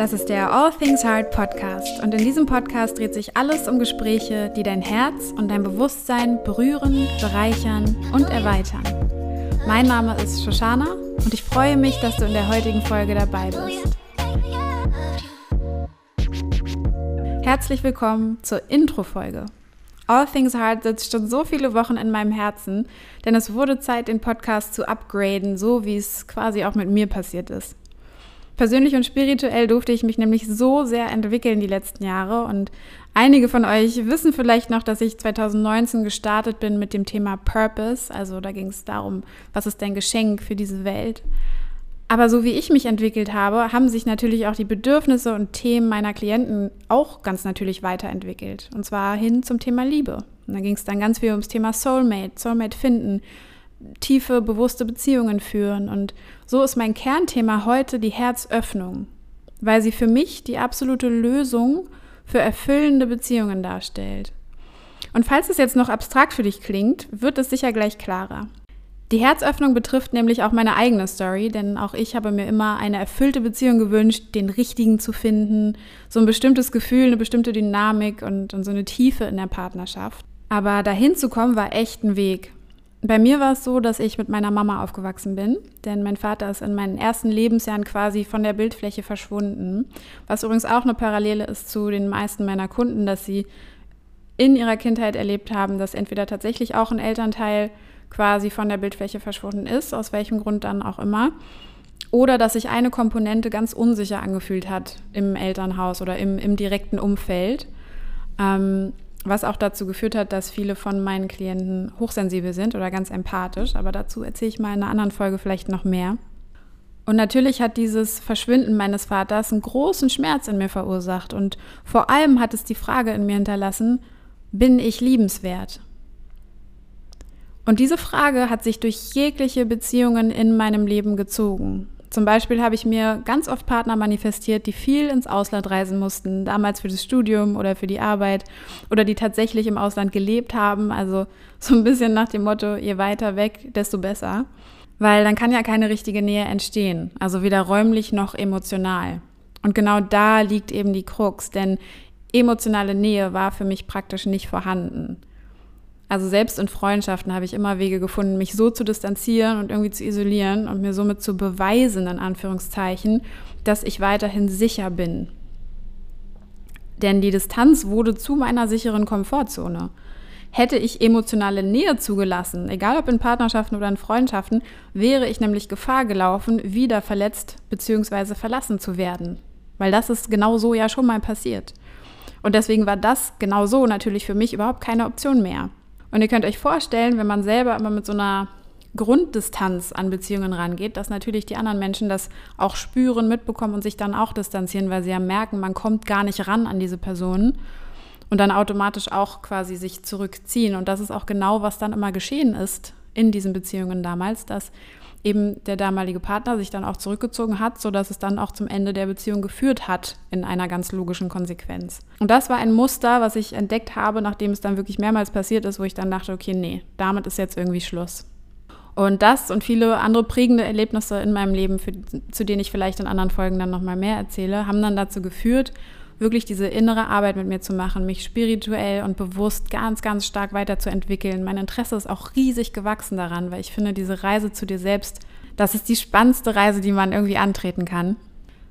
Das ist der All Things Hard Podcast und in diesem Podcast dreht sich alles um Gespräche, die dein Herz und dein Bewusstsein berühren, bereichern und erweitern. Mein Name ist Shoshana und ich freue mich, dass du in der heutigen Folge dabei bist. Herzlich willkommen zur Intro-Folge. All Things Hard sitzt schon so viele Wochen in meinem Herzen, denn es wurde Zeit, den Podcast zu upgraden, so wie es quasi auch mit mir passiert ist. Persönlich und spirituell durfte ich mich nämlich so sehr entwickeln die letzten Jahre und einige von euch wissen vielleicht noch, dass ich 2019 gestartet bin mit dem Thema Purpose. Also da ging es darum, was ist dein Geschenk für diese Welt. Aber so wie ich mich entwickelt habe, haben sich natürlich auch die Bedürfnisse und Themen meiner Klienten auch ganz natürlich weiterentwickelt. Und zwar hin zum Thema Liebe. Und da ging es dann ganz viel ums Thema Soulmate, Soulmate finden, tiefe, bewusste Beziehungen führen. Und so ist mein Kernthema heute die Herzöffnung, weil sie für mich die absolute Lösung für erfüllende Beziehungen darstellt. Und falls es jetzt noch abstrakt für dich klingt, wird es sicher gleich klarer. Die Herzöffnung betrifft nämlich auch meine eigene Story, denn auch ich habe mir immer eine erfüllte Beziehung gewünscht, den richtigen zu finden, so ein bestimmtes Gefühl, eine bestimmte Dynamik und, und so eine Tiefe in der Partnerschaft. Aber dahin zu kommen war echt ein Weg. Bei mir war es so, dass ich mit meiner Mama aufgewachsen bin, denn mein Vater ist in meinen ersten Lebensjahren quasi von der Bildfläche verschwunden. Was übrigens auch eine Parallele ist zu den meisten meiner Kunden, dass sie in ihrer Kindheit erlebt haben, dass entweder tatsächlich auch ein Elternteil quasi von der Bildfläche verschwunden ist, aus welchem Grund dann auch immer, oder dass sich eine Komponente ganz unsicher angefühlt hat im Elternhaus oder im, im direkten Umfeld. Ähm, was auch dazu geführt hat, dass viele von meinen Klienten hochsensibel sind oder ganz empathisch. Aber dazu erzähle ich mal in einer anderen Folge vielleicht noch mehr. Und natürlich hat dieses Verschwinden meines Vaters einen großen Schmerz in mir verursacht. Und vor allem hat es die Frage in mir hinterlassen, bin ich liebenswert? Und diese Frage hat sich durch jegliche Beziehungen in meinem Leben gezogen. Zum Beispiel habe ich mir ganz oft Partner manifestiert, die viel ins Ausland reisen mussten, damals für das Studium oder für die Arbeit oder die tatsächlich im Ausland gelebt haben. Also so ein bisschen nach dem Motto, je weiter weg, desto besser. Weil dann kann ja keine richtige Nähe entstehen, also weder räumlich noch emotional. Und genau da liegt eben die Krux, denn emotionale Nähe war für mich praktisch nicht vorhanden. Also selbst in Freundschaften habe ich immer Wege gefunden, mich so zu distanzieren und irgendwie zu isolieren und mir somit zu beweisen, in Anführungszeichen, dass ich weiterhin sicher bin. Denn die Distanz wurde zu meiner sicheren Komfortzone. Hätte ich emotionale Nähe zugelassen, egal ob in Partnerschaften oder in Freundschaften, wäre ich nämlich Gefahr gelaufen, wieder verletzt bzw. verlassen zu werden. Weil das ist genau so ja schon mal passiert. Und deswegen war das genau so natürlich für mich überhaupt keine Option mehr. Und ihr könnt euch vorstellen, wenn man selber immer mit so einer Grunddistanz an Beziehungen rangeht, dass natürlich die anderen Menschen das auch spüren, mitbekommen und sich dann auch distanzieren, weil sie ja merken, man kommt gar nicht ran an diese Personen und dann automatisch auch quasi sich zurückziehen. Und das ist auch genau, was dann immer geschehen ist in diesen Beziehungen damals, dass eben der damalige Partner sich dann auch zurückgezogen hat, sodass es dann auch zum Ende der Beziehung geführt hat in einer ganz logischen Konsequenz. Und das war ein Muster, was ich entdeckt habe, nachdem es dann wirklich mehrmals passiert ist, wo ich dann dachte, okay, nee, damit ist jetzt irgendwie Schluss. Und das und viele andere prägende Erlebnisse in meinem Leben, für, zu denen ich vielleicht in anderen Folgen dann nochmal mehr erzähle, haben dann dazu geführt, wirklich diese innere Arbeit mit mir zu machen, mich spirituell und bewusst ganz, ganz stark weiterzuentwickeln. Mein Interesse ist auch riesig gewachsen daran, weil ich finde, diese Reise zu dir selbst, das ist die spannendste Reise, die man irgendwie antreten kann.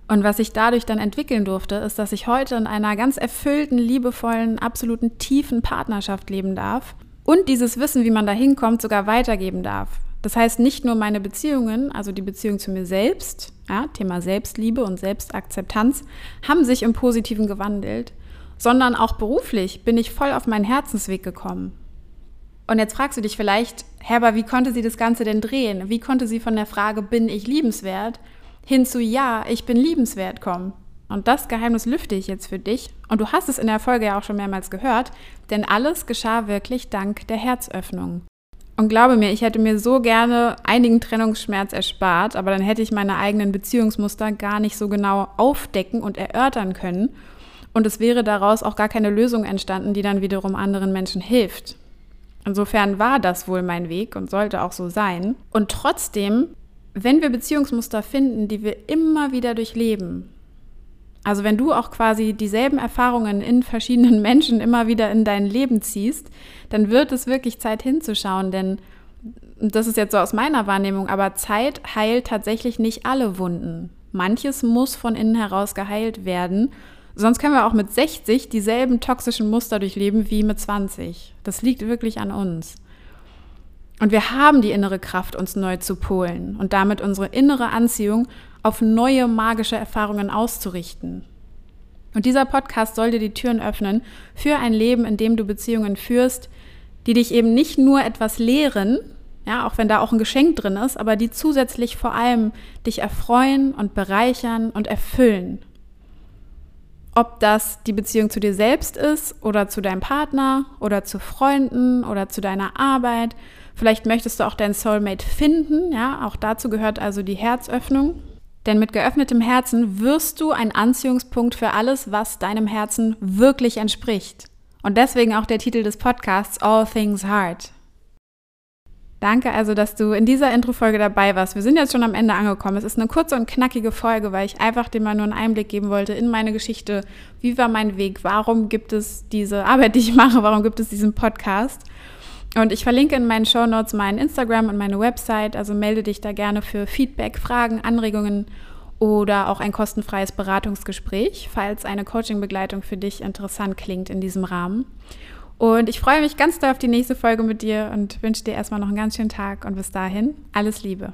Und was ich dadurch dann entwickeln durfte, ist, dass ich heute in einer ganz erfüllten, liebevollen, absoluten tiefen Partnerschaft leben darf und dieses Wissen, wie man da hinkommt, sogar weitergeben darf. Das heißt, nicht nur meine Beziehungen, also die Beziehung zu mir selbst, ja, Thema Selbstliebe und Selbstakzeptanz, haben sich im Positiven gewandelt, sondern auch beruflich bin ich voll auf meinen Herzensweg gekommen. Und jetzt fragst du dich vielleicht, Herber, wie konnte sie das Ganze denn drehen? Wie konnte sie von der Frage, bin ich liebenswert, hin zu Ja, ich bin liebenswert kommen? Und das Geheimnis lüfte ich jetzt für dich. Und du hast es in der Folge ja auch schon mehrmals gehört, denn alles geschah wirklich dank der Herzöffnung. Und glaube mir, ich hätte mir so gerne einigen Trennungsschmerz erspart, aber dann hätte ich meine eigenen Beziehungsmuster gar nicht so genau aufdecken und erörtern können. Und es wäre daraus auch gar keine Lösung entstanden, die dann wiederum anderen Menschen hilft. Insofern war das wohl mein Weg und sollte auch so sein. Und trotzdem, wenn wir Beziehungsmuster finden, die wir immer wieder durchleben, Also wenn du auch quasi dieselben Erfahrungen in verschiedenen Menschen immer wieder in dein Leben ziehst, dann wird es wirklich Zeit hinzuschauen, denn das ist jetzt so aus meiner Wahrnehmung, aber Zeit heilt tatsächlich nicht alle Wunden. Manches muss von innen heraus geheilt werden. Sonst können wir auch mit 60 dieselben toxischen Muster durchleben wie mit 20. Das liegt wirklich an uns. Und wir haben die innere Kraft, uns neu zu polen und damit unsere innere Anziehung auf neue magische Erfahrungen auszurichten. Und dieser Podcast soll dir die Türen öffnen für ein Leben, in dem du Beziehungen führst, die dich eben nicht nur etwas lehren, ja, auch wenn da auch ein Geschenk drin ist, aber die zusätzlich vor allem dich erfreuen und bereichern und erfüllen. Ob das die Beziehung zu dir selbst ist oder zu deinem Partner oder zu Freunden oder zu deiner Arbeit. Vielleicht möchtest du auch dein Soulmate finden, ja, auch dazu gehört also die Herzöffnung. Denn mit geöffnetem Herzen wirst du ein Anziehungspunkt für alles, was deinem Herzen wirklich entspricht. Und deswegen auch der Titel des Podcasts All Things Heart. Danke also, dass du in dieser Intro-Folge dabei warst. Wir sind jetzt schon am Ende angekommen. Es ist eine kurze und knackige Folge, weil ich einfach dir mal nur einen Einblick geben wollte in meine Geschichte. Wie war mein Weg? Warum gibt es diese Arbeit, die ich mache? Warum gibt es diesen Podcast? Und ich verlinke in meinen Show Notes meinen Instagram und meine Website. Also melde dich da gerne für Feedback, Fragen, Anregungen oder auch ein kostenfreies Beratungsgespräch, falls eine Coaching-Begleitung für dich interessant klingt in diesem Rahmen. Und ich freue mich ganz doll auf die nächste Folge mit dir und wünsche dir erstmal noch einen ganz schönen Tag und bis dahin alles Liebe.